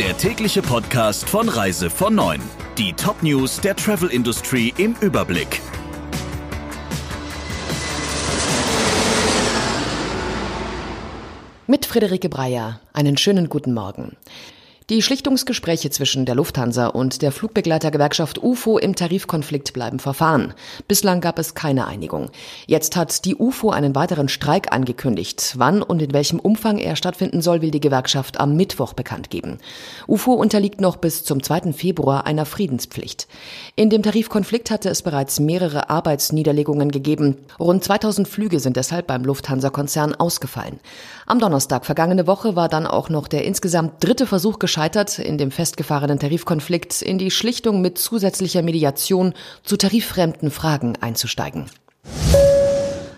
der tägliche Podcast von Reise von 9. Die Top-News der Travel Industry im Überblick. Mit Friederike Breyer. Einen schönen guten Morgen. Die Schlichtungsgespräche zwischen der Lufthansa und der Flugbegleitergewerkschaft UFO im Tarifkonflikt bleiben verfahren. Bislang gab es keine Einigung. Jetzt hat die UFO einen weiteren Streik angekündigt. Wann und in welchem Umfang er stattfinden soll, will die Gewerkschaft am Mittwoch bekannt geben. UFO unterliegt noch bis zum 2. Februar einer Friedenspflicht. In dem Tarifkonflikt hatte es bereits mehrere Arbeitsniederlegungen gegeben. Rund 2000 Flüge sind deshalb beim Lufthansa-Konzern ausgefallen. Am Donnerstag vergangene Woche war dann auch noch der insgesamt dritte Versuch gescheitert, gescheitert, in dem festgefahrenen Tarifkonflikt in die Schlichtung mit zusätzlicher Mediation zu tariffremden Fragen einzusteigen.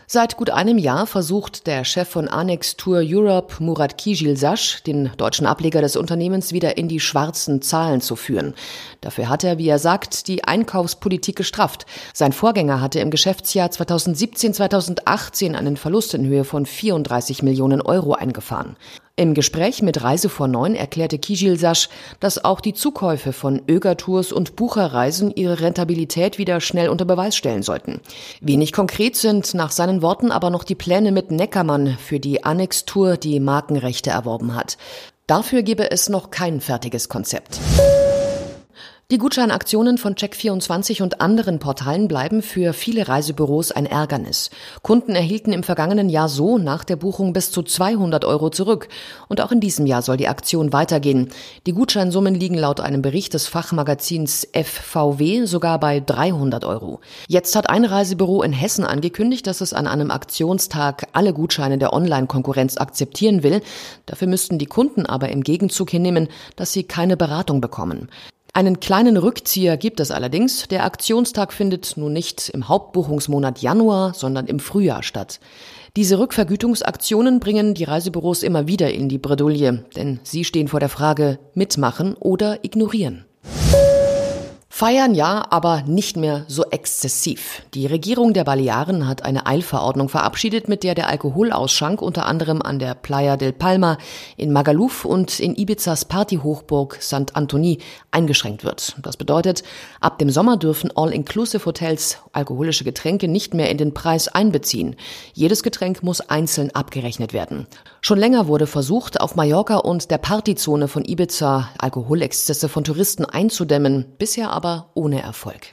Seit gut einem Jahr versucht der Chef von Annex Tour Europe, Murat Kijil Sasch, den deutschen Ableger des Unternehmens wieder in die schwarzen Zahlen zu führen. Dafür hat er, wie er sagt, die Einkaufspolitik gestrafft. Sein Vorgänger hatte im Geschäftsjahr 2017-2018 einen Verlust in Höhe von 34 Millionen Euro eingefahren. Im Gespräch mit Reise vor Neun erklärte Kijil Sasch, dass auch die Zukäufe von Ögertours und Bucherreisen ihre Rentabilität wieder schnell unter Beweis stellen sollten. Wenig konkret sind nach seinen Worten aber noch die Pläne mit Neckermann für die Annex-Tour, die Markenrechte erworben hat. Dafür gebe es noch kein fertiges Konzept. Die Gutscheinaktionen von Check24 und anderen Portalen bleiben für viele Reisebüros ein Ärgernis. Kunden erhielten im vergangenen Jahr so nach der Buchung bis zu 200 Euro zurück. Und auch in diesem Jahr soll die Aktion weitergehen. Die Gutscheinsummen liegen laut einem Bericht des Fachmagazins FVW sogar bei 300 Euro. Jetzt hat ein Reisebüro in Hessen angekündigt, dass es an einem Aktionstag alle Gutscheine der Online-Konkurrenz akzeptieren will. Dafür müssten die Kunden aber im Gegenzug hinnehmen, dass sie keine Beratung bekommen. Einen kleinen Rückzieher gibt es allerdings. Der Aktionstag findet nun nicht im Hauptbuchungsmonat Januar, sondern im Frühjahr statt. Diese Rückvergütungsaktionen bringen die Reisebüros immer wieder in die Bredouille, denn sie stehen vor der Frage mitmachen oder ignorieren. Feiern ja, aber nicht mehr so exzessiv. Die Regierung der Balearen hat eine Eilverordnung verabschiedet, mit der der Alkoholausschank unter anderem an der Playa del Palma, in Magaluf und in Ibizas Partyhochburg St. Antoni eingeschränkt wird. Das bedeutet, ab dem Sommer dürfen All-Inclusive-Hotels alkoholische Getränke nicht mehr in den Preis einbeziehen. Jedes Getränk muss einzeln abgerechnet werden. Schon länger wurde versucht, auf Mallorca und der Partyzone von Ibiza Alkoholexzesse von Touristen einzudämmen, bisher aber ohne Erfolg.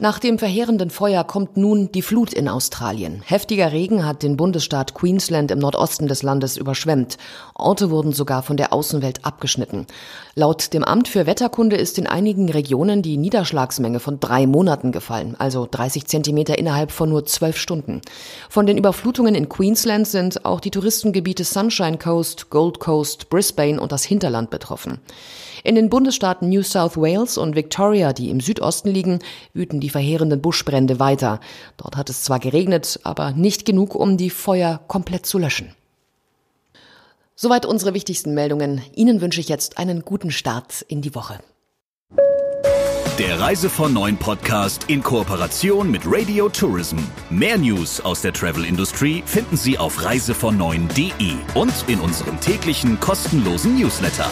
Nach dem verheerenden Feuer kommt nun die Flut in Australien. Heftiger Regen hat den Bundesstaat Queensland im Nordosten des Landes überschwemmt. Orte wurden sogar von der Außenwelt abgeschnitten. Laut dem Amt für Wetterkunde ist in einigen Regionen die Niederschlagsmenge von drei Monaten gefallen, also 30 Zentimeter innerhalb von nur zwölf Stunden. Von den Überflutungen in Queensland sind auch die Touristengebiete Sunshine Coast, Gold Coast, Brisbane und das Hinterland betroffen. In den Bundesstaaten New South Wales und Victoria, die im Südosten liegen, wüten die verheerenden Buschbrände weiter. Dort hat es zwar geregnet, aber nicht genug, um die Feuer komplett zu löschen. Soweit unsere wichtigsten Meldungen. Ihnen wünsche ich jetzt einen guten Start in die Woche. Der Reise von Neuen Podcast in Kooperation mit Radio Tourism. Mehr News aus der Travel Industry finden Sie auf reisevon und in unserem täglichen kostenlosen Newsletter.